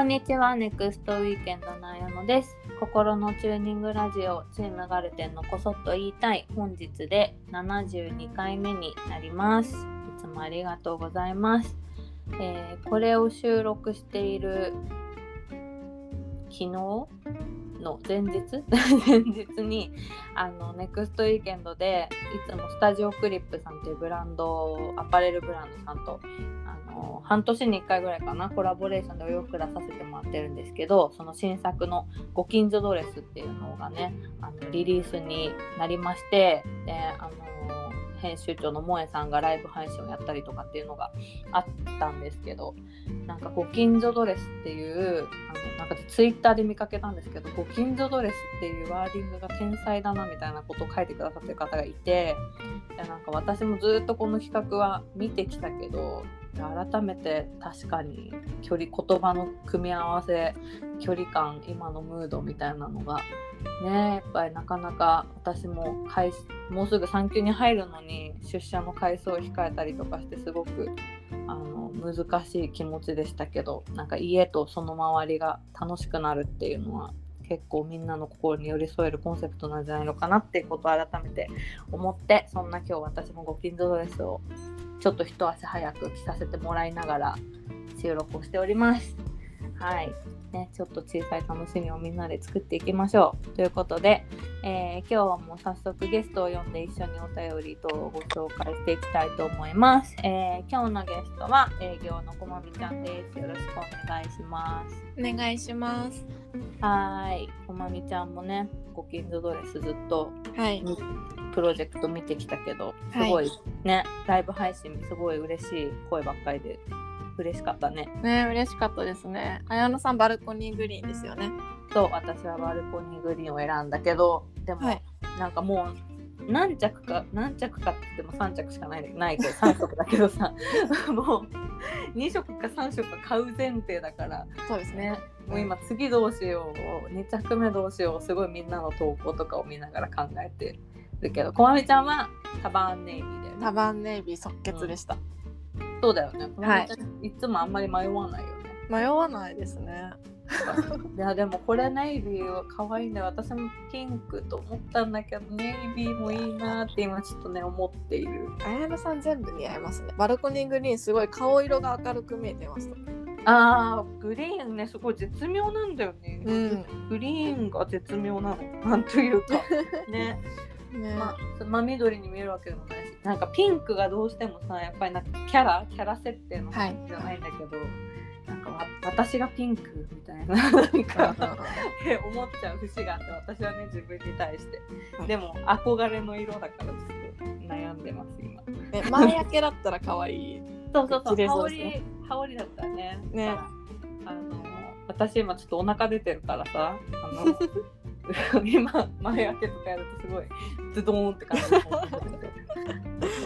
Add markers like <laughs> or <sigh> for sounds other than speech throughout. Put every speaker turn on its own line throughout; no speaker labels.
こんにちは、ネクストウィーケンドのあやのです。心のチューニングラジオ、チームガルテンのこそっと言いたい、本日で72回目になります。いつもありがとうございます。えーこれを収録している昨日の前日？<laughs> 前日にあのネクストウィーケンドでいつもスタジオクリップさんっていうブランドアパレルブランドさんとの半年に1回ぐらいかなコラボレーションでお洋服出させてもらってるんですけどその新作の「ご近所ドレス」っていうのがねあのリリースになりましてであの編集長の萌えさんがライブ配信をやったりとかっていうのがあったんですけどなんかご近所ドレスっていうあのなんかツイッターで見かけたんですけどご近所ドレスっていうワーディングが天才だなみたいなことを書いてくださってる方がいていやなんか私もずっとこの企画は見てきたけど改めて確かに距離言葉の組み合わせ距離感今のムードみたいなのがねやっぱりなかなか私ももうすぐ産休に入るのに出社の回数を控えたりとかしてすごくあの難しい気持ちでしたけどなんか家とその周りが楽しくなるっていうのは結構みんなの心に寄り添えるコンセプトなんじゃないのかなっていうことを改めて思ってそんな今日私もご近所ドレスをちょっと一足早く着させてもらいながら収録をしております。はい。ね、ちょっと小さい楽しみをみんなで作っていきましょう。ということで、えー今日はもう早速ゲストを呼んで一緒にお便り等をご紹介していきたいと思います。えー今日のゲストは営業のこまみちゃんです。よろしくお願いします。
お願いします。
はーい。こまみちゃんもね、ご近所ドレスずっと
はい。
みプロジェクト見てきたけど、す
はい
ごいね、ライブ配信すごい嬉しい声ばっかりで嬉しかったね。
ね、嬉しかったですね。綾野さんバルコニーグリーンですよね。
と私はバルコニーグリーンを選んだけどでも、
はい
なんかもう何着か何着かって言っても3着しかないないけど3色だけどさ <laughs> もう2色か3色か買う前提だから
そうですね。
ねもう今次どうしよう2着目どうしようすごいみんなの投稿とかを見ながら考えてるけどこまみちゃんはタバーンネイビーだよね
タバンネイビー即決でした。
そうだよねこまみちゃん、い、つもあんまり迷わないよね
迷わないですね。<laughs>
いやでもこれネイビーは可愛いね私もピンクと思ったんだけどネイビーもいいなって今ちょっとね思っている
綾野さん全部似合いますね。バルコニーグリーンすごい顔色が明るく見えてました。
あーグリーンねすごい絶妙なんだよね、
うん。
グリーンが絶妙なのなんというか <laughs> ね
ね、
まあ真緑に見えるわけでもないしなんかピンクがどうしてもさやっぱりなんかキャラキャラ設定の
はい。
じゃないんだけど、なんかわ私がピンクみたいななんか思っちゃう節があって私はね自分に対して。
はい。
でも憧れの色だからちょっと悩んでます今。
ね、前焼けだったら可愛い。
そうそうそう羽織羽織だったらね。
ね。
あの私今ちょっとお腹出てるからさあの <laughs> 今前開けとかやるとすごいズドーンって感じ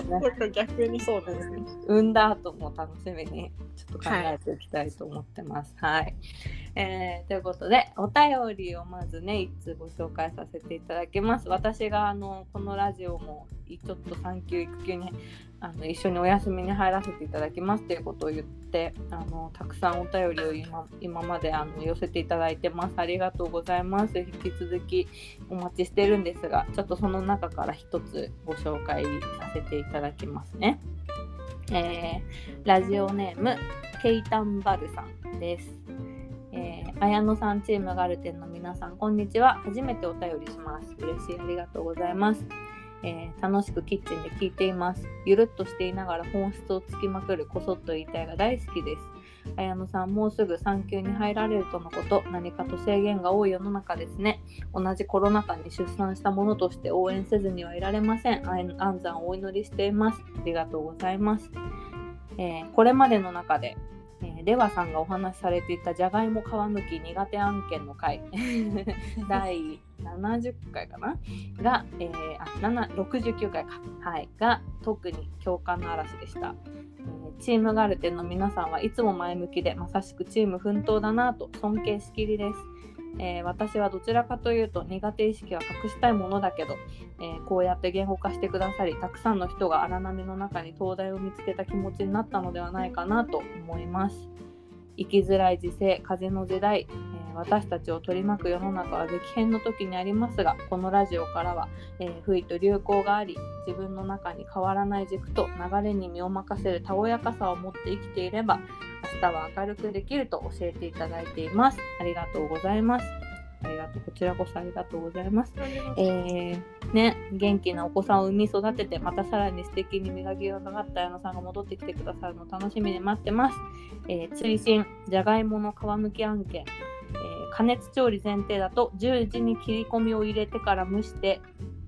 ね <laughs>
逆にそうですね。
産んだ後も楽しみにちょっと考えていきたいと思ってます。はい、えーということでお便りをまずね一通ご紹介させていただきます。私があのこのラジオもちょっと産休育休にあの一緒にお休みに入らせていただきますということを言ってあのたくさんお便りを今今まであの寄せていただいてます。ありがとうございます。引き続きお待ちしてるんですがちょっとその中から一つご紹介させていただきますね。えーラジオネームケイタンバルさんです。えー、綾野さんチームガルテンの皆さんこんにちは初めてお便りします嬉しいありがとうございます、えー楽しくキッチンで聞いています。ゆるっとしていながら本質をつきまくるこそっと言いたいが大好きです。綾野さんもうすぐ産休に入られるとのこと何かと制限が多い世の中ですね。同じコロナ禍に出産したものとして応援せずにはいられません。安安産をお祈りしています。ありがとうございます。えーこれまでの中で、えーレワさんがお話しされていたじゃがいも皮むき苦手案件の回。<laughs> 第70回かな？が、えーあ69回か、はい、が特に共感の嵐でした、えチームガルテンの皆さんはいつも前向きでまさしくチーム奮闘だなと尊敬しきりです。えー私はどちらかというと苦手意識は隠したいものだけど、えーこうやって言語化してくださりたくさんの人が荒波の中に灯台を見つけた気持ちになったのではないかなと思います、生きづらい時世風の時代、えー私たちを取り巻く世の中は激変の時にありますがこのラジオからは、えー不意と流行があり自分の中に変わらない軸と流れに身を任せるたおやかさを持って生きていれば明日は明るくできると教えていただいています。ありがとうございます。ありがとうこちらこそありがとうございますえーね、元気なお子さんを産み育ててまたさらに素敵に磨きがかかった矢野さんが戻ってきてくださるのを楽しみに待ってます。えー追伸じゃがいもの皮むき案件、えー加熱調理前提だと10時に切り込みを入れてから蒸して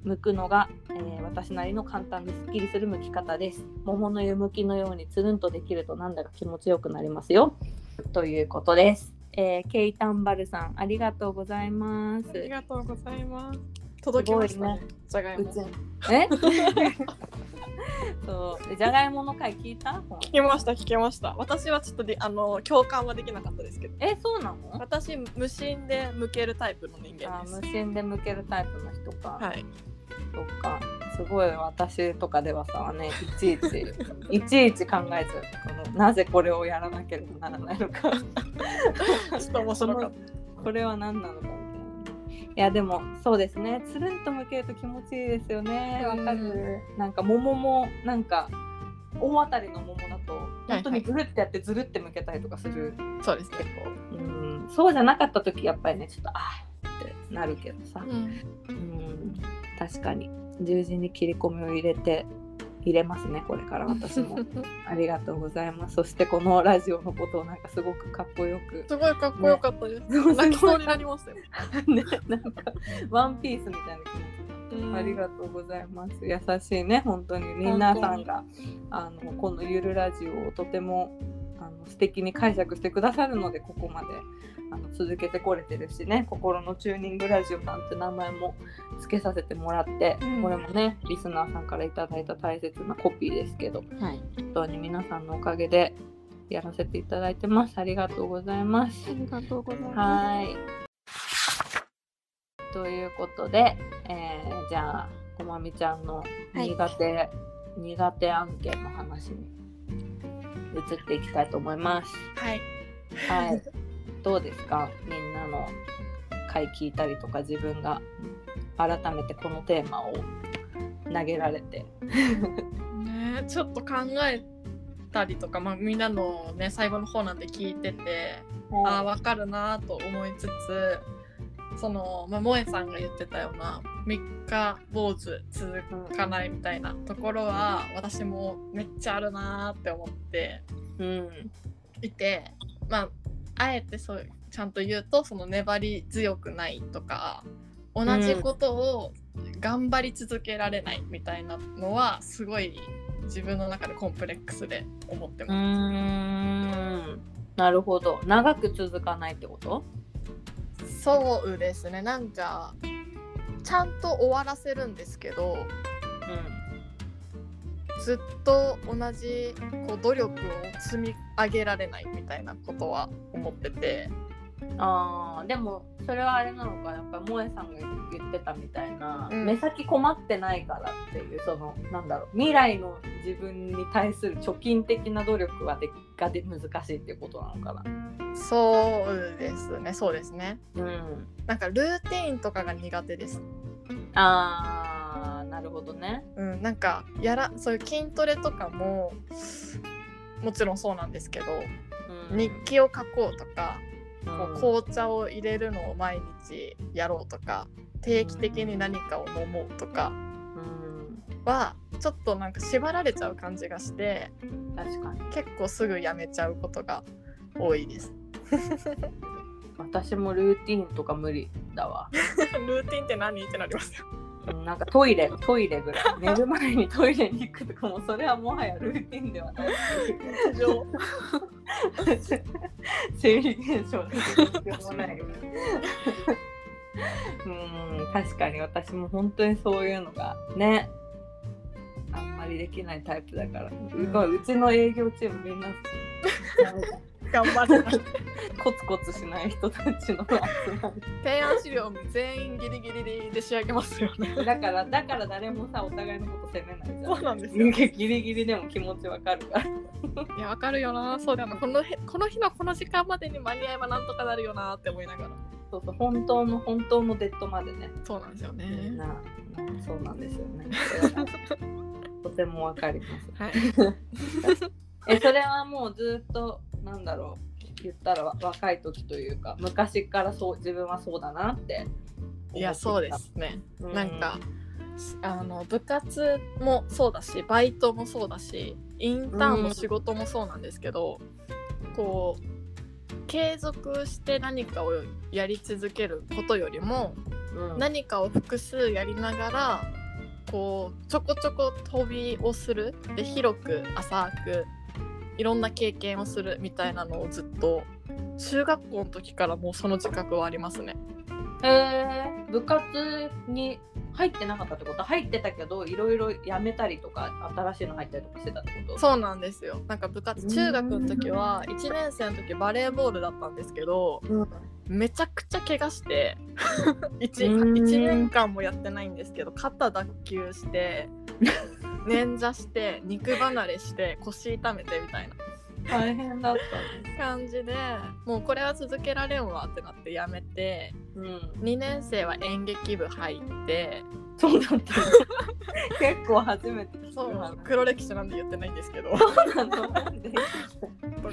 剥くのが、えー私なりの簡単ですっきりする剥き方です。桃の湯むきのようにつるんとできるとなんだか気持ちよくなりますよ。ということです。えーケイタンバルさんありがとうございます。
ありがとうございます。届きましたね。じゃがいうも。
ちえ？<laughs> そうじゃがいもの回聞いた？
聞きました聞きました。私はちょっとであの共感はできなかったですけど。
えそうなの？
私無心で向けるタイプの人間
あ
です
無。心で向けるタイプの人か、
はい。
そっかすごい私とかではさねいちいち <laughs> いちいち考えちゃう。このなぜこれをやらなければならないのか。
ちょっと面白かっ
これは何なのかいやでもそうですね。つるんと向けると気持ちいいですよね。わかる。なんか桃もなんか大当たりの桃だと本当にずるってやってずるって向けたりとかする。
た。そうですね。
結構、うん、そうじゃなかった時やっぱりねちょっとあーってなるけどさ、
うん。
うん、確かに。十字に切り込みを入れて入れますねこれから。私も。<laughs> ありがとうございます。そしてこのラジオのことをなんかすごくかっこよく。
すごいかっこよかったです。
そう
泣きそうになりましたよ。<laughs>
ねなんかワンピースみたいな気持ち。ありがとうございます。優しいね、本当に。皆さんがあのこのゆるラジオをとてもあの素敵に解釈してくださるのでここまであの続けてこれてるしね、心のチューニングラジオなんて名前も付けさせてもらって、
うん
これもねリスナーさんからいただいた大切なコピーですけど、
はい。
本当に皆さんのおかげでやらせていただいてます。ありがとうございます。
ありがとうございます。
はい。ということで、えーじゃあこまみちゃんの苦手、苦手案件の話に移っていきたいと思います。
はい。
はい。どうですか？みんなの回聞いたりとか自分が改めてこのテーマを投げられて。<laughs>
ねちょっと考えたりとか、まあ、みんなのね最後の方なんで聞いててああ分かるなと思いつつその、まあ、萌えさんが言ってたような3日坊主続かないみたいなところは私もめっちゃあるなって思って
うん。
いてまああえてそうちゃんと言うとその粘り強くないとか同じことを頑張り続けられないみたいなのはすごい自分の中でコンプレックスで思ってます。
ん。なるほど。長く続かないってこと？
そうですねなんかちゃんと終わらせるんですけどずっと同じこう努力を積み上げられないみたいなことは思ってて
あーでもそれはあれなのかやっぱ萌えさんが言ってたみたいな、
うん
目先困ってないからっていうそのなんだろう未来の自分に対する貯金的な努力はでがで難しいっていうことなのかな。
そうですねそうですね
うん、
なんかルーティーンとかが苦手です
あーなるほどね。
うん、なんかやらそういう筋トレとかももちろんそうなんですけど、
うん、
日記を書こうとか、
うん
こう紅茶を入れるのを毎日やろうとか定期的に何かを飲もうとか
うん、
はちょっとなんか縛られちゃう感じがして
確かに
結構すぐやめちゃうことが多いです。<laughs>
私もルーティンとか無理だわ。<laughs>
ルーティンって何？ってなりますよ。
うんなんかトイレトイレぐらい。寝る前にトイレに行くとかもそれはもはやルーティンではない。
日常。<laughs>
生理現象で必ない。うん確かに私も本当にそういうのがねあんまりできないタイプだから、ううちの営業チームみんな
頑張れない
コツコツしない人たちの集ま
提案資料全員ギリギリで仕上げますよね。
りだからだから誰もさお互いのこと責めないじゃん。
そうなんですよ。
ギリギリでも気持ちわかるから。
いやわかるよな。そうだよな。このへこの日のこの時間までに間に合えばなんとかなるよなって思いながら。
そうそう本当の本当のデッドまでね。
そうなんですよね。
なそうなんですよね <laughs> とてもわかります。
はい。<laughs>
えそれはもうずっとなんだろう言ったら若い時というか昔からそう自分はそうだなって
いやそうですね、
うん。
なんかあの部活もそうだしバイトもそうだしインターンの仕事もそうなんですけど、こう継続して何かをやり続けることよりも
うん。
何かを複数やりながらこうちょこちょこ飛びをする。で広く浅くいろんな経験をするみたいなのをずっと中学校の時からもうその自覚はありますね。
えー、部活に入ってなかったってこと入ってたけどいろいろやめたりとか新しいの入ったりとかしてたってこと？
そうなんですよ。なんか部活中学の時は1年生の時バレーボールだったんですけど
うん
めちゃくちゃ怪我して <laughs> 1,
うん。
1年間もやってないんですけど肩脱臼して <laughs> 捻挫して肉離れして腰痛めてみたいな。
大変だったね。
感じでもうこれは続けられんわってなってやめて
うん。
2年生は演劇部入って
そうだった。ね <laughs> 結構初めて。
そう
話
黒歴史なんで言ってないんですけど。
そうなの。
と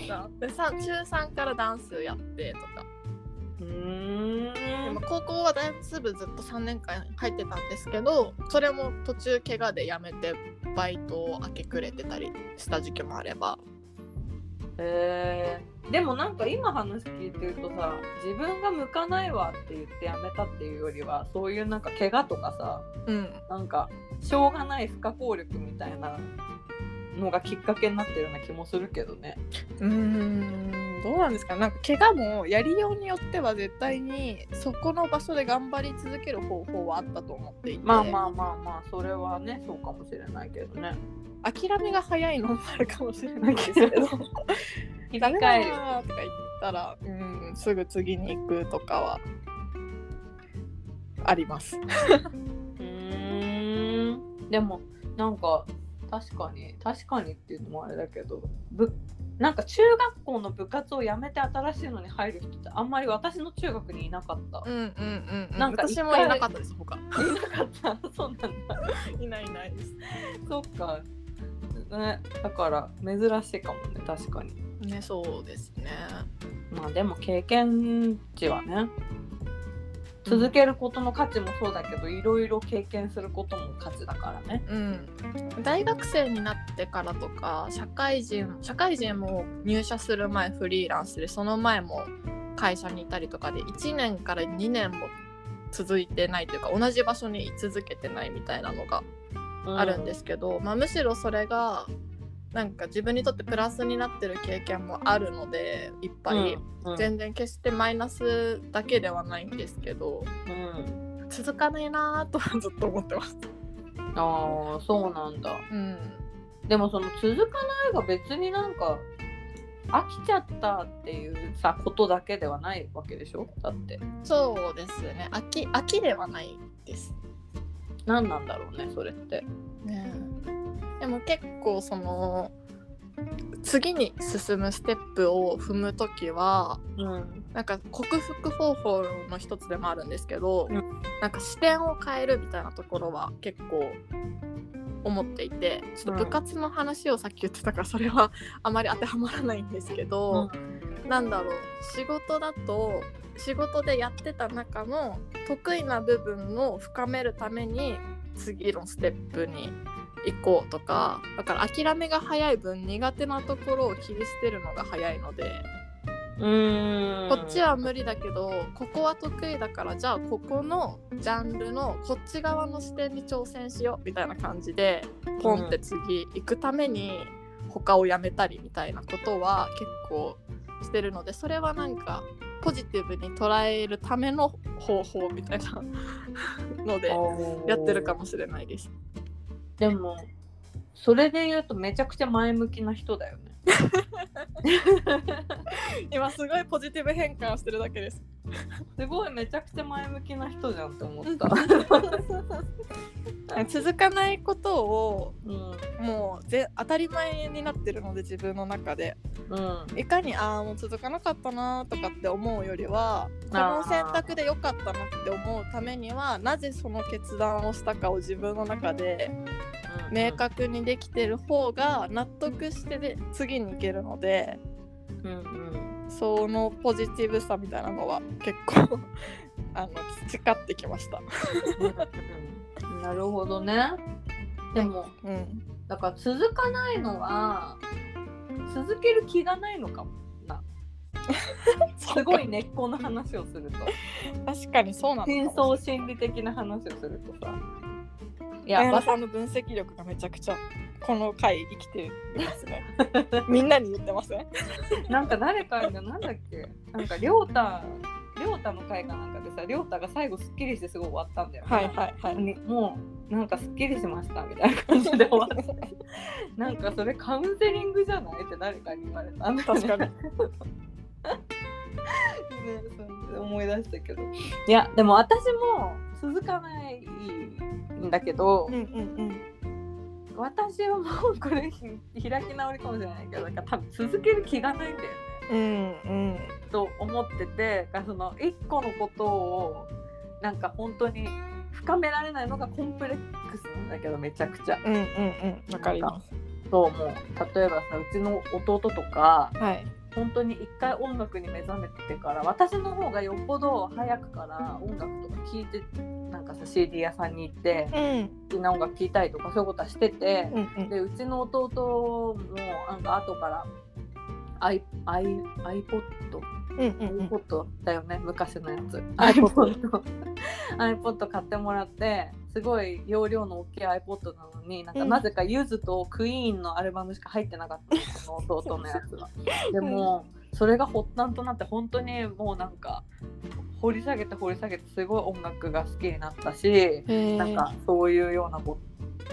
か。でさ中3からダンスやってとかでも高校はダンス部ずっと3年間入ってたんですけどそれも途中怪我で辞めてバイトを明け暮れてたりした時期もあれば。
えー、でもなんか今話聞いてるとさ自分が向かないわって言ってやめたっていうよりはそういうなんか怪我とかさ
うん。
なんかしょうがない不可抗力みたいなのがきっかけになってるような気もするけどね。
うーんどうなんですか？なんか怪我もやりようによっては絶対にそこの場所で頑張り続ける方法はあったと思っていて
まあまあまあまあそれはねそうかもしれないけどね。
諦めが早いのもあるかもしれないですけどダメ。<laughs> だとか言ったらうんすぐ次に行くとかはあります。<laughs>
うーんでもなんか確かに確かにっていうのもあれだけどぶなんか中学校の部活を辞めて新しいのに入る人ってあんまり私の中学にいなかった。
うんうんうん、うん、
なんか
私もいなかったです他
いなかった <laughs> そうなんだ。
いないいないです
そっか。ね、だから珍しいかもね確かに。
ねそうですね
まあでも経験値はね続けることの価値もそうだけど、いろいろ経験することも価値だからね。
うん大学生になってからとか社会人社会人も入社する前フリーランスでその前も会社にいたりとかで1年から2年も続いてないというか同じ場所に居続けてないみたいなのがあるんですけど、まあ、むしろそれがなんか自分にとってプラスになってる経験もあるのでいっぱい、
うんうん
全然決してマイナスだけではないんですけど
うん
続かないなぁとはずっと思ってます。
ああそうなんだ。
うん、
でもその続かないが別になんか飽きちゃったっていうさことだけではないわけでしょ？だって
そうですね飽き飽きではないです。
何なんだろうねそれって。
ねえでも結構その次に進むステップを踏む時は
うん。
なんか克服方法の一つでもあるんですけど、
うん。
なんか視点を変えるみたいなところは結構思っていてちょっと部活の話をさっき言ってたからそれはあまり当てはまらないんですけど、なんだろう仕事だと仕事でやってた中の得意な部分を深めるために次のステップに行こうとかだから諦めが早い分苦手なところを切り捨てるのが早いので。
うーん。
こっちは無理だけどここは得意だからじゃあここのジャンルのこっち側の視点に挑戦しようみたいな感じでポンって次行くために他をやめたりみたいなことは結構してるのでそれはなんかポジティブに捉えるための方法みたいなのでやってるかもしれないです。
でもそれで言うとめちゃくちゃ前向きな人だよね。<laughs>
今すごいポジティブ変換してるだけです。
すごいめちゃくちゃ前向きな人じゃんって思った。<laughs>
続かないことを
うん
もうぜ当たり前になってるので自分の中で
うん
いかにああもう続かなかったなとかって思うよりはこの選択で良かったなって思うためにはなぜその決断をしたかを自分の中で明確にできてる方が納得してで次に行けるので
うんうん。
そのポジティブさみたいなのは結構 <laughs> あの培ってきました。
うんなるほどね。でも
うん、
だから続かないのは続ける気がないのかもな。<laughs> すごい根っこの話をすると。
確かにそうなの
深層心理的な話をするとさいや
綾菜さんの分析力がめちゃくちゃこの回生きてるんですね。<laughs> みんなに言ってません？
なんか誰かがなんだっけ？なんかりょうたりょうたの回かなんかでさりょうたが最後すっきりしてすごい終わったんだよ、ね。
はいはいはい。
にもうなんかすっきりしましたみたいな感じで終わって <laughs> なんかそれカウンセリングじゃない？って誰かに言われたんだよね
確かに。<laughs>
ね、そう思い出したけどいやでも私も続かないんだけど、
うんうん
私はもうこれ開き直りかもしれないけどなんか多分続ける気がないんだよね
うん。うんうん。
と思っててその一個のことをなんか本当に深められないのがコンプレックスなんだけどめちゃくちゃ
うんうんうん。わかります。
そうもう例えばさうちの弟とか
はい。
本当に一回音楽に目覚めてから私の方がよっぽど早くから音楽とか聴いてなんかさ CD 屋さんに行って
うん
好きな音楽聴いたりとかそういうことはしてて
うんうん。
でうちの弟もなんか後から iPod
うんうんうん。
iPod だよね昔のやつ
iPod
iPod 買ってもらってすごい容量の大きい iPod なのになんか
うん
なぜかゆずとクイーンのアルバムしか入ってなかったのその弟のやつは。<laughs> でもそれが発端となって本当にもうなんか掘り下げて掘り下げてすごい音楽が好きになったしなんかそういうようなこ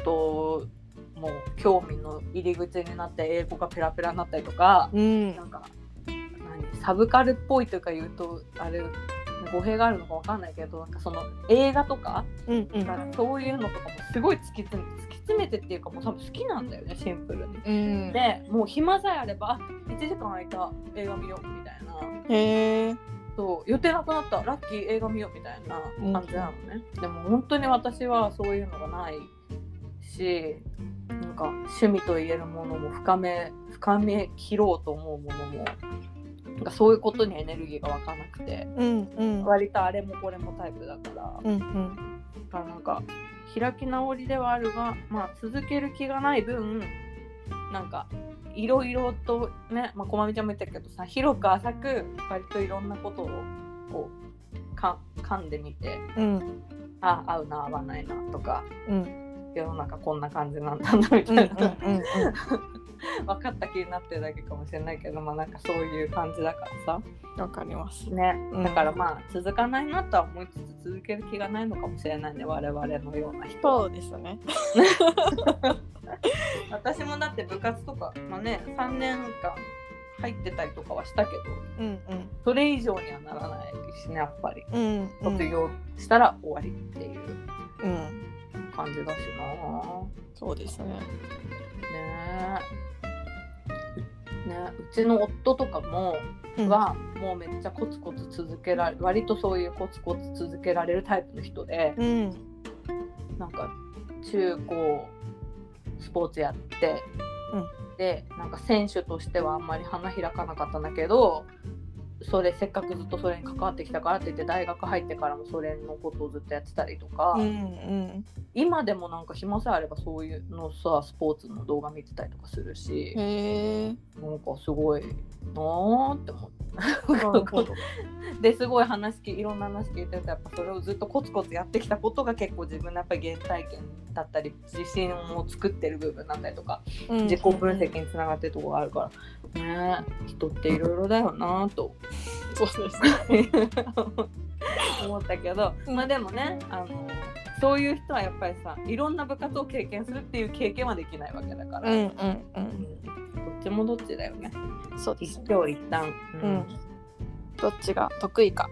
とも興味の入り口になって英語がペラペラになったりとか。
うん
なんか何サブカルっぽいというか言うとあれ語弊があるのかわかんないけどなんかその映画とか、
うんうん
かそういうのとかもすごい突き詰め突き詰めてっていうかもう多分好きなんだよねシンプルに。
うん。
でもう暇さえあればあ1時間空いた映画見ようみたいな
へえ。
そう予定なくなったラッキー映画見ようみたいな感じなのね、でも本当に私はそういうのがないしなんか趣味と言えるものも深め深め切ろうと思うものもなんかそういうことにエネルギーが湧かなくて
うんうん。
割とあれもこれもタイプだから
うんうん。
だからなんか開き直りではあるが、まあ、続ける気がない分なんかいろいろとね、まあ、こまみちゃんも言ったけどさ広く浅く割といろんなことをこうか噛んでみて
うん
あ合うな合わないなとか
うん
世の中こんな感じなんだなみたい
うん
な、
うんうん。<laughs>
分かった気になってるだけかもしれないけどまあなんかそういう感じだからさ
わかります。
ね
うん
だからまあ続かないなとは思いつつ続ける気がないのかもしれないね我々のような人は
そうですね。<laughs>
私もだって部活とか、まあね、3年間入ってたりとかはしたけど
うんうん
それ以上にはならないしねやっぱり
うんうん。
卒業したら終わりっていう
うん。
感じだしな
そうですね。
ね。えね。うちの夫とかも
うん。
はもうめっちゃコツコツ続けられ割とそういうコツコツ続けられるタイプの人で
うん。
なんか中高スポーツやって、
うん。
でなんか選手としてはあんまり花開かなかったんだけどそれせっかくずっとそれに関わってきたからって言って大学入ってからもそれのことをずっとやってたりとか、
うんうん。
今でもなんか暇さえあればそういうのさスポーツの動画見てたりとかするし。なんかすごいなーって思って。ですごい話聞いろんな話聞いてるとやっぱそれをずっとコツコツやってきたことが結構自分のやっぱり原体験だったり自信を作ってる部分なんだりとか自己分析につながってるところがあるからね。え人っていろいろだよなと。<laughs>
そうですね。<laughs>
思ったけどまあでもねあのそういう人はやっぱりさいろんな部活を経験するっていう経験はできないわけだから、
うんうんうん。
うん。一ちもどっちだよね。一
そうですね
長一短
うん。どっちが得意か。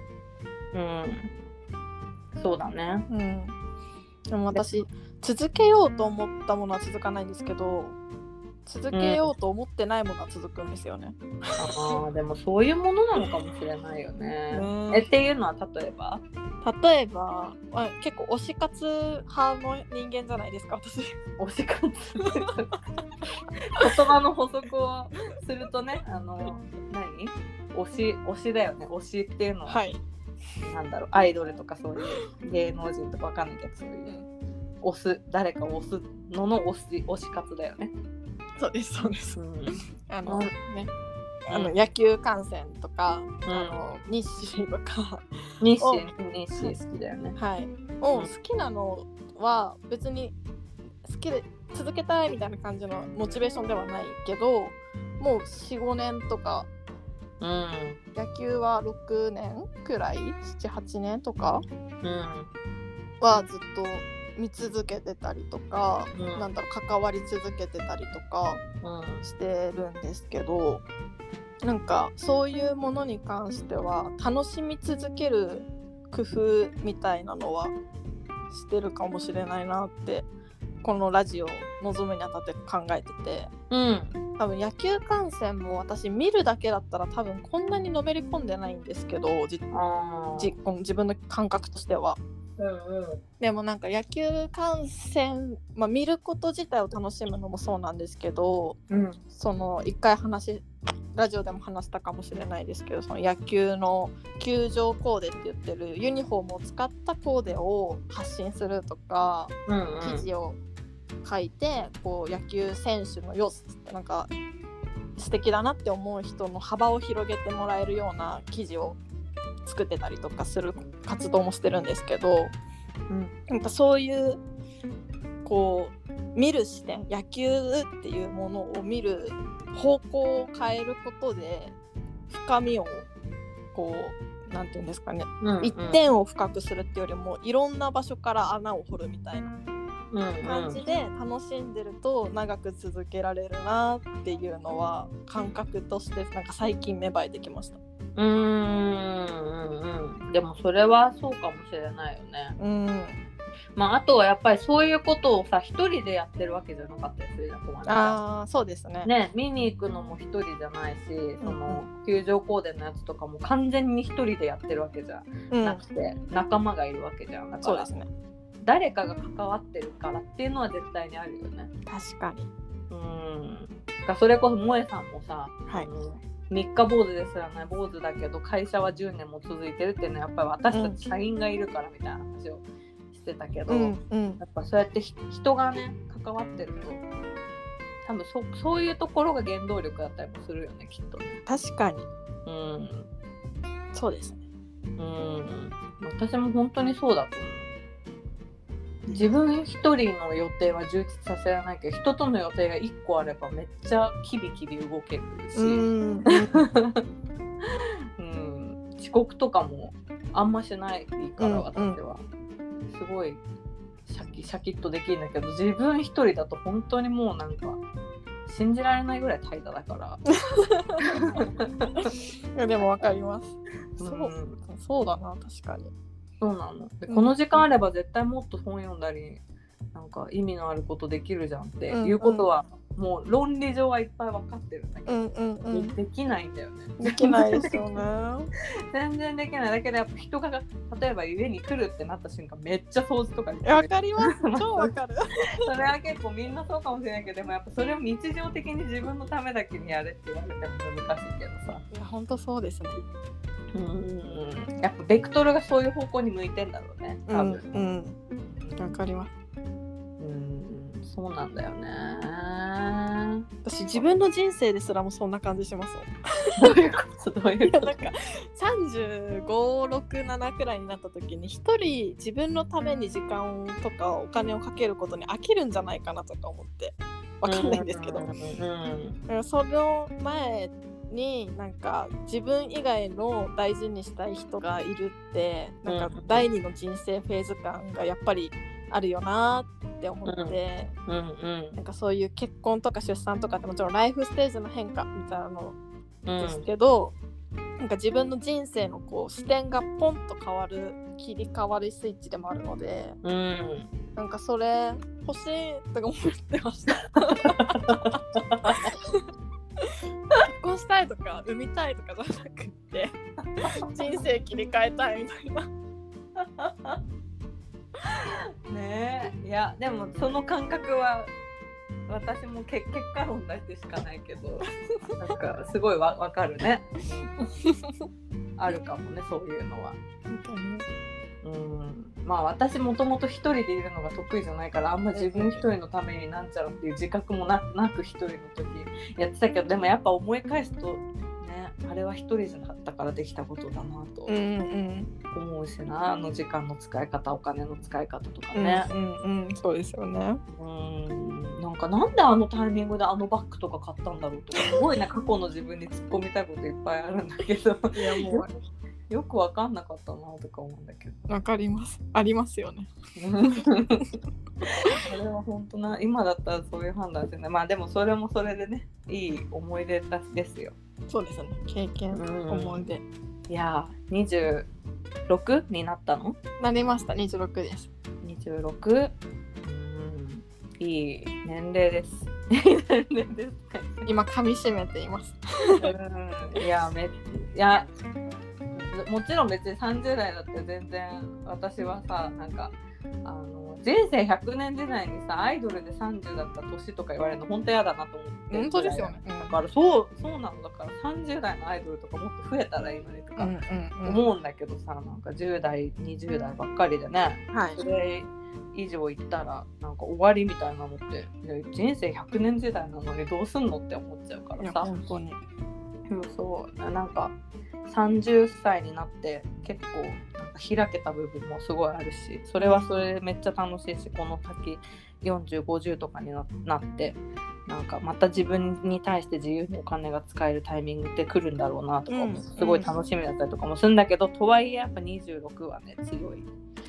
うん、そうだね。
うん。でも私続けようと思ったものは続かないんですけど続けようと思ってないものは続くんですよね。
あーでもそういうものなのかもしれないよね
ね
えっていうのは例えば？
例えばあ結構推し活派の人間じゃないですか私。
推し活？<laughs> 言葉の補足をするとねあの何？推し推しだよね推しっていうのは、
はい。
なんだろうアイドルとかそういう芸能人とかわかんないけどそういう推す誰かを推すのの推し推し活だよね。
そうですそうです。
うん。
あの
うん。
ねあの野球観戦とか、
うん。
あの日誌とか、
日
お
誌日誌好きだよね。
はい、を好きなのは別に好きで続けたいみたいな感じのモチベーションではないけどもう45年とか
うん。
野球は6年くらい？78年とか？
うん。
はずっと見続けてたりとか、
うん。
なんだろう関わり続けてたりとか
うん。
してるんですけどなんかそういうものに関しては楽しみ続ける工夫みたいなのはしてるかもしれないなってこのラジオを望むにあたって考えてて。
うん。
多分野球観戦も私見るだけだったら多分こんなにのめり込んでないんですけど自分の感覚としては。
うんうん。
でもなんか野球観戦、まあ、見ること自体を楽しむのもそうなんですけど
うん。
その一回話ラジオでも話したかもしれないですけどその野球の球場コーデって言ってるユニフォームを使ったコーデを発信するとか
うん
記事を書いてこう野球選手の様子なん。か素敵だなって思う人の幅を広げてもらえるような記事を作ってたりとかする活動もしてるんですけど。
うん
なんかそういうこう見る視点野球っていうものを見る方向を変えることで深みをこうなんていうんですかね、
うん
一点を深くするっていうよりもいろんな場所から穴を掘るみたいな
うん
感じで楽しんでると長く続けられるなっていうのは感覚としてなんか最近芽生えてきました。
うんうんうんでもそれはそうかもしれないよね。
うん、
まああとはやっぱりそういうことをさ一人でやってるわけじゃなかったりするじゃん友達が
ああそうですね。
ね見に行くのも一人じゃないしその球場コーデのやつとかも完全に一人でやってるわけじゃ
うん
なくて、仲間がいるわけじゃんだから
そうですね。
誰かが関わってるからっていうのは絶対にあるよね。
確かに。
うんそれこそ萌えさんもさ、
はい
あの三日坊主ですらない坊主だけど会社は10年も続いてるっていうのはやっぱり私たち社員がいるからみたいな話をしてたけど、
うんうん
やっぱそうやってひ人がね関わってると多分そそういうところが原動力だったりもするよねきっとね。
確かに
うん
そうですね。
うん私も本当にそうだと思う。自分一人の予定は充実させられないけど人との予定が1個あればめっちゃキビキビ動けるし、
うん。
うん。遅刻とかもあんましないから
うん
私は、すごいシャキシャキッとできるんだけど自分一人だと本当にもうなんか信じられないぐらい怠惰だから。<laughs>
いやでもわかります。そう、
うん
そうだな確かに。
そうなの。で
うん。
この時間あれば絶対もっと本読んだりなんか意味のあることできるじゃんって
うんうん
いうことは、もう論理上はいっぱい分かってるんだけど、
うんうんうん。
できないんだよね
できないですよね。<laughs>
全然できないだけどやっぱ人が例えば家に来るってなった瞬間めっちゃ掃除とかに
わかります。<laughs> 超わかる。
それは結構みんなそうかもしれないけどでもやっぱそれを日常的に自分のためだけにやれって言われても難しいけどさ
いや本当そうですね。
うんやっぱベクトルがそういう方向に向いてんだろうね多分、
うんうん。わかります。
うんそうなんだよね。
私自分の人生ですらもそんな感じします
どういうこと？どういうこと？
なんか3567くらいになった時に一人自分のために時間とかお金をかけることに飽きるんじゃないかなとか思って。わかんないんですけど、
うんうん。
だからその前になんか自分以外の大事にしたい人がいるってなんか
うん。
第二の人生フェーズ感がやっぱりあるよなって思って、
うんうん
なんかそういう結婚とか出産とかってもちろんライフステージの変化みたいなの
うん。
ですけど、なんか自分の人生のこう視点がポンと変わる切り替わりスイッチでもあるので
うん。
なんかそれ欲しいとか思ってました。<laughs> 結婚したいとか産みたいとかじゃなくって人生切り替えたいみたいな <laughs>
ねえ。いやでもその感覚は私もけ結果論出してしかないけど <laughs> なんかすごいわわかるね。あるかもねそういうのは。うん。まあ私もともと一人でいるのが得意じゃないからあんま自分一人のためになんちゃらっていう自覚もななく一人の時やってたけどでもやっぱ思い返すとねあれは一人じゃなかったからできたことだなと
うんうん。
思うしなあの時間の使い方お金の使い方とか
うん
ね。
うんうん。そうですよね。
うん。なんかなんであのタイミングであのバッグとか買ったんだろうとかすごいね過去の自分に突っ込みたいこといっぱいあるんだけど。
いやも
よくわかんなかったなとか思うんだけど。
うわかります。ありますよね。<laughs>
それは本当な今だったらそういう判断してねまあでもそれもそれでねいい思い出ですよ。
そうですね。経験
うん。
思い出。
いやー26になったの？
なりました。26です。
26うん。いい年齢です。いい年齢です
今噛み締めています。
うん。いやめいやもちろん別に30代だって全然私はさなんかあの人生100年時代にさアイドルで30だった年とか言われるの本当嫌だなと思って
本当ですよね。
だからそうそうなのだから30代のアイドルとかもっと増えたらいいのにとか思うんだけどさなんか10代20代ばっかりでね。
はい。
それ以上行ったらなんか終わりみたいなのって人生100年時代なのにどうすんのって思っちゃうからさ。
本当に。
そうそうなんか30歳になって結構なんか開けた部分もすごいあるしそれはそれでめっちゃ楽しいしこの先4050とかにななってなんかまた自分に対して自由にお金が使えるタイミングって来るんだろうなとかも
うん
すごい楽しみだったりとかもするんだけど、とはいえやっぱ26はね強い。<laughs>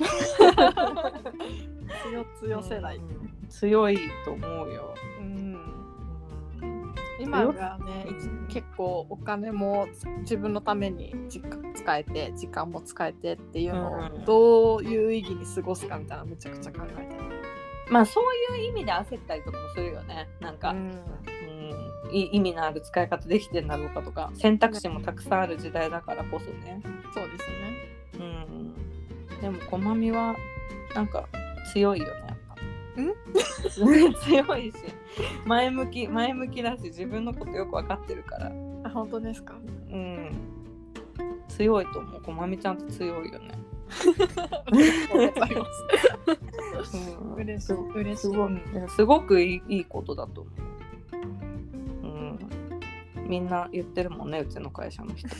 強強世代、
うん。強いと思うよ、
うん、
うん
今がね結構お金も自分のために使えて時間も使えてっていうのを
うん
どういう意義に過ごすかみたいなのめちゃくちゃ考えて
まあそういう意味で焦ったりとかもするよね。なんか、
る、
うんい意味のある使い方できてんだろうかとか選択肢もたくさんある時代だからこそね、
そうですね。
うん、でもこまみはなんか強いよね
ん？<laughs>
強いし。前向き前向きだし自分のことよく分かってるから、
あ本当ですか？
うん、強いと思う。こまみちゃんと強いよね、
うしい。
す
嬉しい。
すごくいいいいことだと思う。うん、みんな言ってるもんねうちの会社の人は。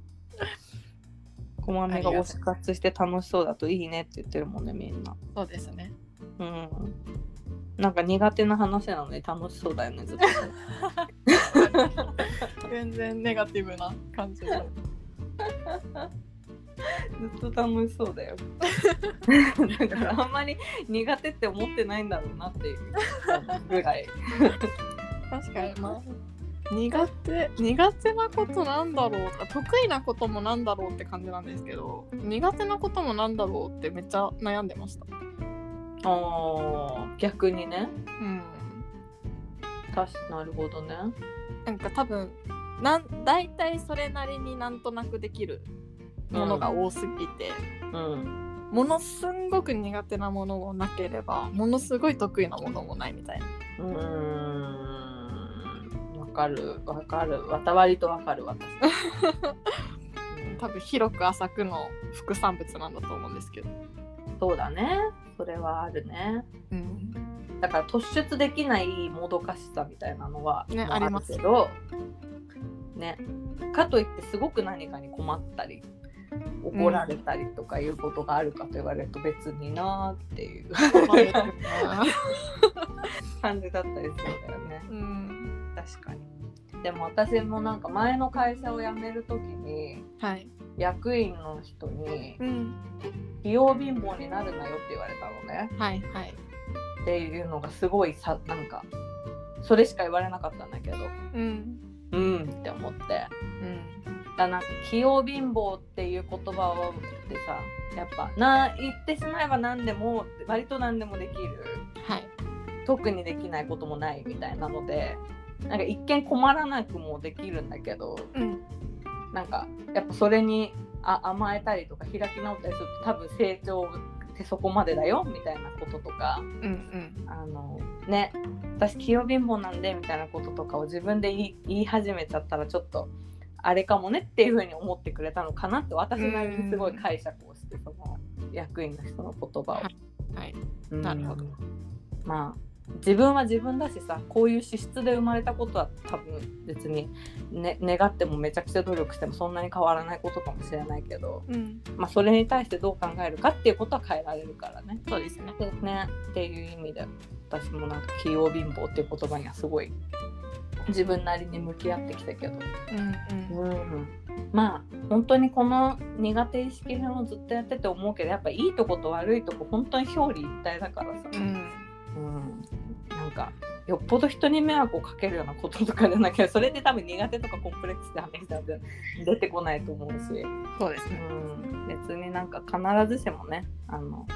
<laughs> こまめが推し活して楽しそうだといいねって言ってるもんねみんな。
そうですね
うん。なんか苦手な話なのに楽しそうだよねずっと。<laughs>
全然ネガティブな感じで
ずっと楽しそうだよ。だからあんまり苦手って思ってないんだろうなっていうぐらい。
確かにまあ苦手苦手なことなんだろうとか得意なこともなんだろうって感じなんですけど苦手なこともなんだろうってめっちゃ悩んでました
ああ逆にね。
うん。
確かなるほどね。
なんか多分なん大体それなりになんとなくできるものが多すぎて、
うん。
ものすんごく苦手なものもなければものすごい得意なものもないみたいな。
うーん。わかる。わかる。わたわりとわかる私、う <laughs> ん
多分広く浅くの副産物なんだと思うんですけど、
そうだね。それはあるね。
うん、
だから突出できないもどかしさみたいなのは、
あります。
るけどね。かといってすごく何かに困ったり怒られたりとかいうことがあるかと言われると別になーっていう。感じだったりするんだよね。
うん。
確かに。でも私もなんか前の会社を辞める時に
はい
役員の人に
うん「
器用貧乏になるなよ」って言われたのね。
はいはい。
っていうのがすごいさなんかそれしか言われなかったんだけど。
うん。
うんって思って。
うん。
だなんか器用貧乏っていう言葉をってさやっぱな言ってしまえば何でも割と何でもできる。
はい。
特にできないこともないみたいなのでなんか一見困らなくもできるんだけど。
うん
なんかやっぱそれにあ甘えたりとか開き直ったりすると多分成長ってそこまでだよみたいなこととか
うんうん。
あのね私器用貧乏なんでみたいなこととかを自分で言い言い始めちゃったらちょっとあれかもねっていうふうに思ってくれたのかなって私なりにすごい解釈をしてその役員の人の言葉を。
はい。
うん
なるほど。
まあ自分は自分だしさこういう資質で生まれたことは多分別に、ね、願ってもめちゃくちゃ努力してもそんなに変わらないことかもしれないけど、
うん。
まあ、それに対してどう考えるかっていうことは変えられるからね。
そうですね。
でねっていう意味で私もなんか器用貧乏っていう言葉にはすごい自分なりに向き合ってきたけど、
うんうん。
うん、まあ本当にこの苦手意識編をずっとやってて思うけどやっぱいいとこと悪いとこ本当に表裏一体だからさ、
うん
よっぽど人に迷惑をかけるようなこととかでなきゃそれで多分苦手とかコンプレックスで話したんで出てこないと思うし、
そうですね。
うん、別になんか必ずしもねあの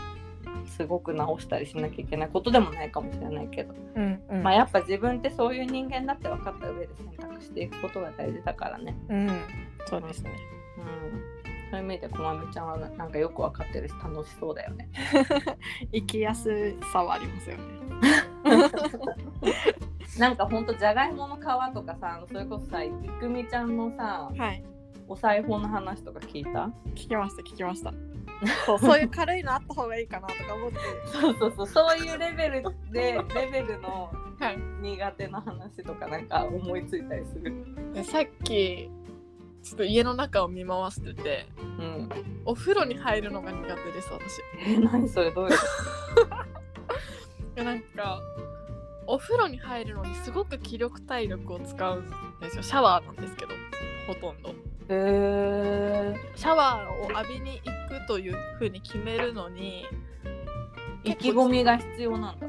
すごく直したりしなきゃいけないことでもないかもしれないけど、
うんうん。
まあやっぱ自分ってそういう人間だって分かった上で選択していくことが大事だからね。
うん。そうですね。
うん。そういう意味でこまみちゃんはなんかよく分かってるし楽しそうだよね。<laughs>
生きやすさはありますよね <laughs> <laughs>
なんかほんとじゃがいもの皮とかさそれこそさいくみちゃんのさ
はい。
お裁縫の話とか聞いた？
聞きました聞きました。そうそういう軽いのあった方がいいかなとか思って。
そうそうそうそういうレベルでレベルの
はい。
苦手な話とかなんか思いついたりする？
でさっきちょっと家の中を見回してて
うん、
お風呂に入るのが苦手です私。
え何それどういう <laughs>
やなんかお風呂に入るのにすごく気力体力を使うんですよ。シャワーなんですけどほとんど。
とへえ
シャワーを浴びに行くというふうに決めるのに
意気込みが必要なんだ。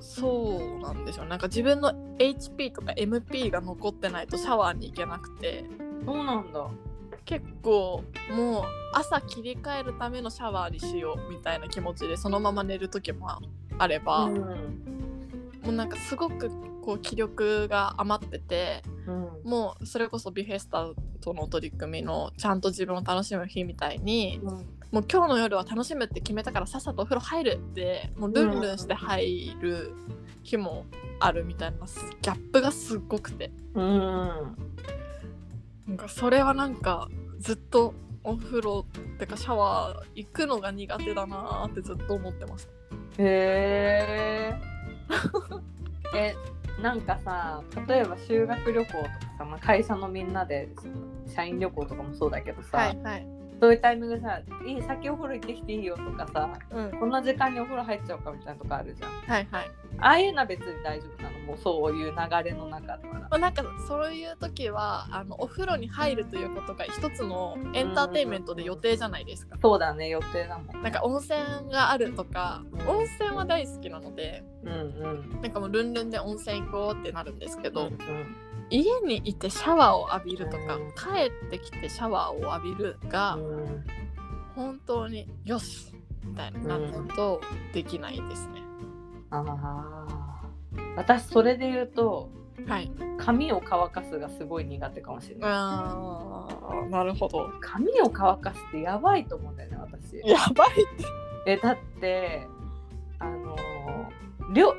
そうなんですよ。なんか自分の HP とか MP が残ってないとシャワーに行けなくて。
そうなんだ。
結構もう朝切り替えるためのシャワーにしようみたいな気持ちでそのまま寝る時もあれば、
うん。
もうなんかすごくこう気力が余ってて
うん。
もうそれこそビフェスタとの取り組みのちゃんと自分を楽しむ日みたいにもう今日の夜は楽しむって決めたからさっさとお風呂入るってもうルンルンして入る日もあるみたいなギャップがすっごくて。
うん。
なんかそれはなんかずっとお風呂ってかシャワー行くのが苦手だなーってずっと思ってました。
へ <laughs> え。えなんかさ例えば修学旅行とかさ、まあ、会社のみんなで社員旅行とかもそうだけどさ、
はい。
そういうタイミングでさ「いい先お風呂行ってきていいよ」とかさ
うん。
こんな時間にお風呂入っちゃうかみたいなとこあるじゃん。
はいはい。
ああいうのは別に大丈夫なの？もうそういう流れの中では
まあ、なんかそういう時はあのお風呂に入るということが一つのエンターテインメントで予定じゃないですか。
そうだね予定だもん、ね。
なんか温泉があるとか
うん
温泉は大好きなので
うんうん。
なんかもうルンルンで温泉行こうってなるんですけど、
うん
家にいてシャワーを浴びるとか、
うん
帰ってきてシャワーを浴びるが
うん
本当によしみたいななるとできないですね。
ああ私それで言うと
はい。
髪を乾かすがすごい苦手かもしれない。
あーなるほど。
髪を乾かすってやばいと思うんだよね私。
やばいって。
えだってあのーりょ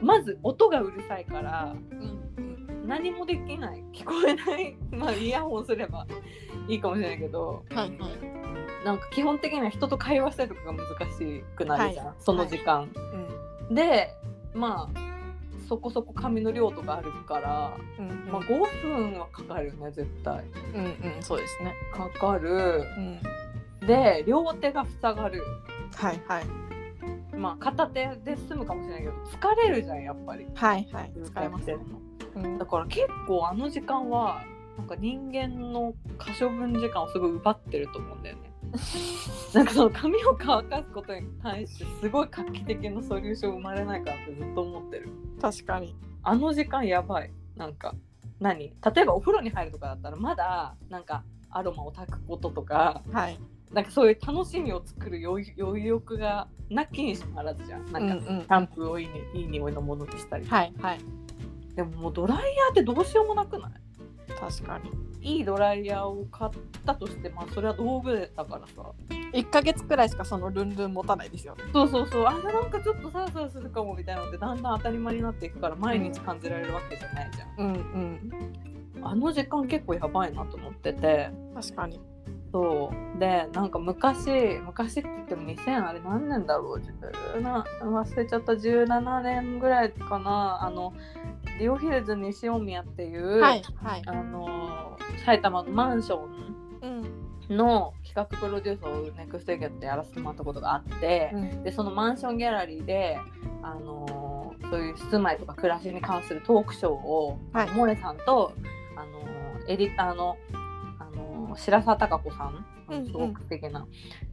まず音がうるさいから
うん
何もできない聞こえない <laughs> まあイヤホンすればいいかもしれないけど
はいはい。
なんか基本的には人と会話したりとかが難しくなるじゃん、
はい
その時間。
うん
でまあそこそこ髪の量とかあるから、
うんうん。
まあ、5分はかかるよね絶対。
うんうんそうですね。
かかる。
うん。
で両手が塞がる。
はいはい。
まあ片手で済むかもしれないけど疲れるじゃんやっぱり。
はいはい
ずっと
使えます。ねうん。
だから結構あの時間はなんか人間の可処分時間をすごい奪ってると思うんだよね。なんかその髪を乾かすことに対してすごい画期的なソリューション生まれないかなってずっと思ってる。
確かに。
あの時間やばい。なんか何？例えばお風呂に入るとかだったらまだなんかアロマを炊くこととか
はい。
なんかそういう楽しみを作る余余力がなきにしもあらずじゃん。なんか、シャンプーをいい,、ね、いい匂いのものにしたり。とか
はいはい。
でももうドライヤーってどうしようもなくない？
確かに
いいドライヤーを買ったとしてまあそれは道具だからさ。
1ヶ月くらいしかそのルンルン持たないですよね。
そうそうそう。あなんかちょっとサラサラするかもみたいなのってだんだん当たり前になっていくから毎日感じられるわけじゃないじゃん、
うんうん。
あの時間結構やばいなと思ってて。
確かに。
そう。でなんか昔昔って言っても2000あれ何年だろう？17忘れちゃった。17年ぐらいかな。あのリオヒルズ西大宮っていう、
はいはい。
あの埼玉のマンション
うん。
の企画プロデュースをネクストエゲってやらせてもらったことがあって、
うん。
でそのマンションギャラリーで、あのーそういう住まいとか暮らしに関するトークショーを、
はい。
萌えさんと、あのーエディターの、あのー白澤貴子さんすごく素敵な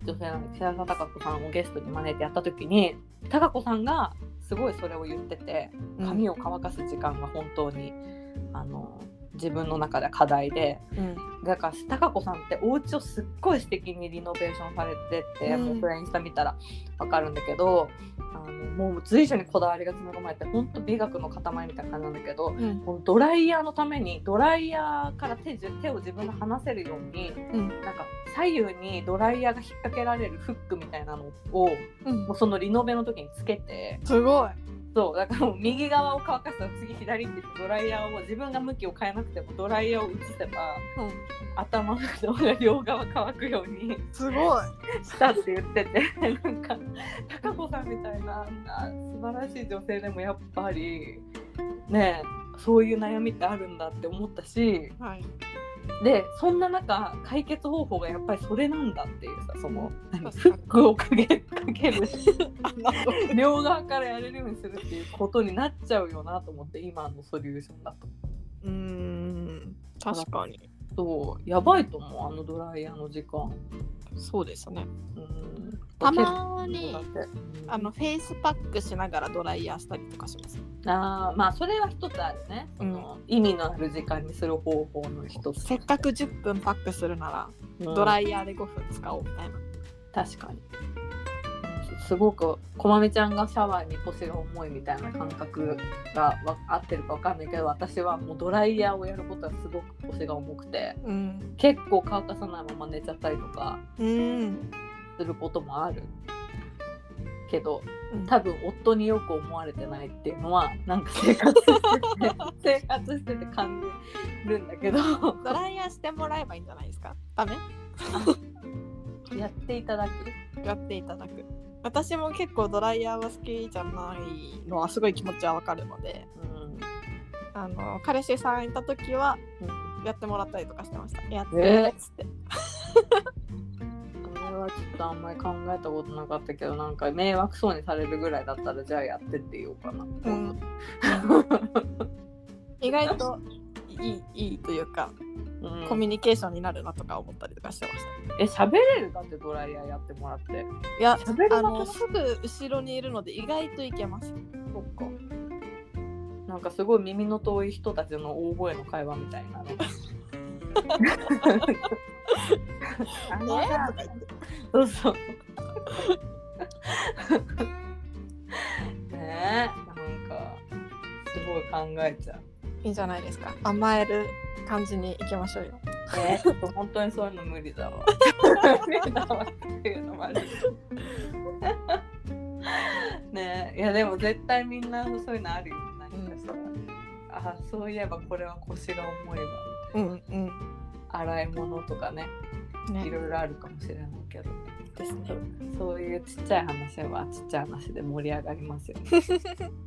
女性なんで白澤貴子さんをゲストに招いてやった時に貴子さんがすごいそれを言ってて髪を乾かす時間が本当に、あのー自分の中では課題で。
うん。
だから貴子さんってお家をすっごい素敵にリノベーションされてて、
うん。
もうインスタ見たらわかるんだけどあのもう随所にこだわりが詰め込まれて本当美学の塊みたいな感じなんだけど
うん。
ドライヤーのためにドライヤーから手じ手を自分が離せるように
うん。
なんか左右にドライヤーが引っ掛けられるフックみたいなのを
うん。
もうそのリノベの時につけて
すごい
そうだからもう右側を乾かしたら次左って言ってドライヤーを自分が向きを変えなくてもドライヤーを移せば
うん。
頭の動が両側乾くように
すごい。
したって言っててなんか高子さんみたいな素晴らしい女性でもやっぱりねえそういう悩みってあるんだって思ったし
はい
でそんな中解決方法がやっぱりそれなんだっていうさそのフックをかけかける <laughs> 両側からやれるようにするっていうことになっちゃうよなと思って今のソリューションだと。
うーん確かに
そうやばいと思うあのドライヤーの時間。
そうですね。
うん。
たまにあのフェイスパックしながらドライヤーしたりとかします。
あーまあそれは一つあるね。その、意味のある時間にする方法の一つ、
せっかく10分パックするなら
うん。
ドライヤーで5分使おうみたいな。
確かにすごくこまみちゃんがシャワーに腰が重いみたいな感覚がわ合ってるかわかんないけど私はもうドライヤーをやることはすごく腰が重くて
うん。
結構乾かさないまま寝ちゃったりとか
うん
することもあるけど
うん。
多分夫によく思われてないっていうのはなんか生活してて <laughs> 生活してて感じるんだけど。
ドライヤーしてもらえばいいんじゃないですか？ダメ？
やっていただく。
やっていただく私も結構ドライヤーは好きじゃないのはすごい気持ちはわかるので
うん。
あの彼氏さんいた時は
うん
やってもらったりとかしてました。やって
えー
っつって、
これはちょっとあんまり考えたことなかったけどなんか迷惑そうにされるぐらいだったらじゃあやってって言おうかな、
うん。<laughs> 意外といいいいというか、
うん。
コミュニケーションになるなとか思ったりとかしてました。
え喋れるだってドライヤーやってもらって。
いや
喋れなくない
あのすぐ後ろにいるので意外といけます。
そっか。なんかすごい耳の遠い人たちの大声の会話みたいなの。あのさそうそう。<laughs> ね？えなんかすごい考えちゃう
いいんじゃないですか？甘える感じにいきましょうよ
ね、ちょっと本当にそういうの無理だわ。無理だわっていうのもある。<laughs> ねいやでも絶対みんなそういうのあるよ。何かしら。あそういえばこれは腰が重いわ。
うんうん
洗い物とかね、い
ね
ろいろあるかもしれないけど。
ですね
そういうちっちゃい話はちっちゃい話で盛り上がりますよね。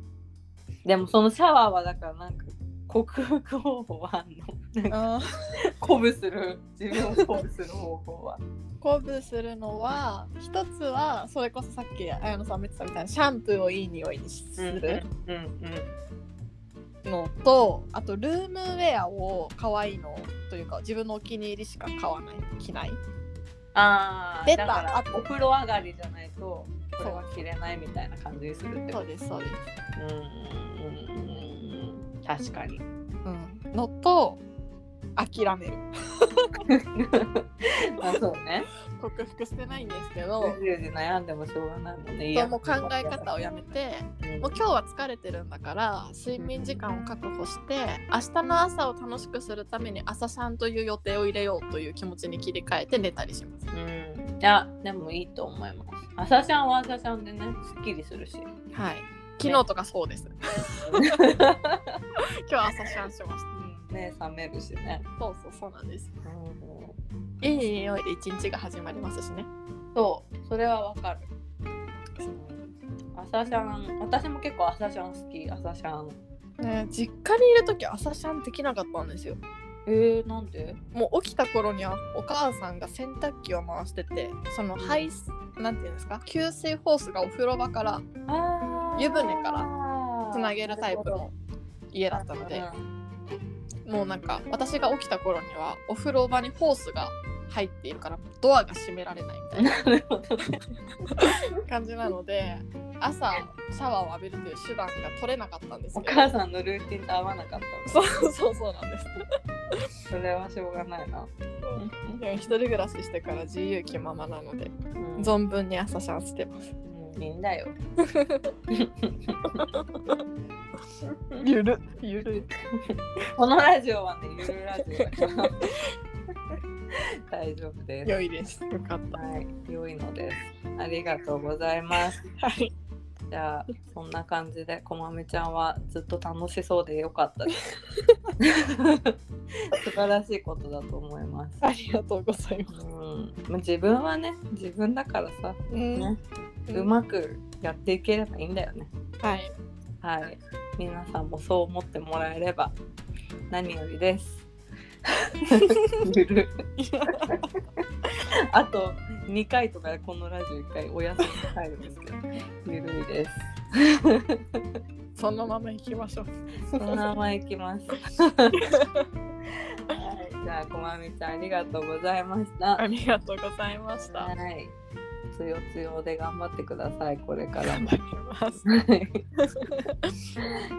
<laughs> でもそのシャワーはだからなんか克服方法はあんの？なんか
あ
鼓舞する自分を鼓舞する方法は。
鼓舞するのは一つはそれこそさっき綾野さんも言ってたみたいなシャンプーをいい匂いにするのと、あとルームウェアを可愛いのというか自分のお気に入りしか買わない着ない。
ああ
出た。
ら
あと
お風呂上がりじゃないとこれは着れないみたいな感じにするってこと。
そうですそうです。
うんうんうんうん確かに。
うん、のと諦める。<laughs>
あそうね。
克服してないんですけど
悩んでもしょうがないもんね。い
そうもう考え方をやめてもう今日は疲れてるんだから睡眠時間を確保して明日の朝を楽しくするために朝シャンという予定を入れようという気持ちに切り替えて寝たりします。
うん。いやでもいいと思います。朝シャンは朝シャンでねすっきりするし。
はい昨日とかそうです。今日朝シャンしました。
目覚めるしね、
そうそうそうなんです。
うん、
いい匂いで一日が始まりますしね。
そうそれはわかる、朝シャン私も結構朝シャン好き朝シャン
ね実家にいる時朝シャンできなかったんですよ。
えー、なんで？
もう起きた頃にはお母さんが洗濯機を回しててその排水なんていうんですか？給水ホースがお風呂場から
あ
湯船からつなげるタイプの家だったのでもうなんか私が起きた頃にはお風呂場にホースが入っているからドアが閉められないみたいな感じなので朝シャワーを浴びるという手段が取れなかったんです
お
けど。
母さんのルーティンと合わなかったの？
そうそうそうなんです。
それはしょうがないな、
でも一人暮らししてから自由気ままなので
うん。
存分に朝シャンしてます。
うんいいん。だ <laughs> よ
ゆる。ゆる。
このラジオはねゆるラジオだから。大丈夫です。
良いです。よかった。
はい。良いのです。ありがとうございます。
はい。
じゃあそんな感じでこまめちゃんはずっと楽しそうでよかったです。<laughs> 素晴らしいことだと思います。
ありがとうございます。
うん、まあ自分はね自分だからさ、
うん。
ねうまくやっていければいいんだよね。
はい。
はい。皆さんもそう思ってもらえれば何よりです。<laughs> <laughs> あと2回とかでこのラジオ1回お休みに入るんですけどゆるいです。<laughs>
そのまま行きましょう。
そのままいきます。はい。じゃあこまみちゃんありがとうございました。
ありがとうございました。
はいつよつよで頑張ってくださいこれから。も <laughs>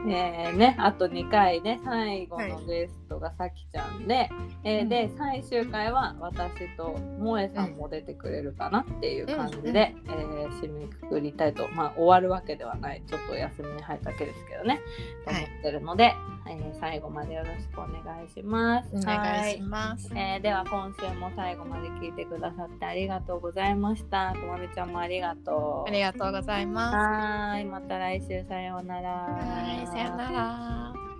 えーね、あと2回ね最後のゲストがさきちゃんで、えー
うん。
で最終回は私と萌えさんも出てくれるかなっていう感じで、えー締めくくりたいとまあ終わるわけではない。ちょっとお休みに入っただけですけどね、
はい
思ってるので、えー最後までよろしくお願いします。
お願
はい
します。
えーでは今週も最後まで聞いてくださってありがとうございました。とまみちゃんもありがとう。
ありがとうございます
はーい、また来週さようなら。
はいさよなら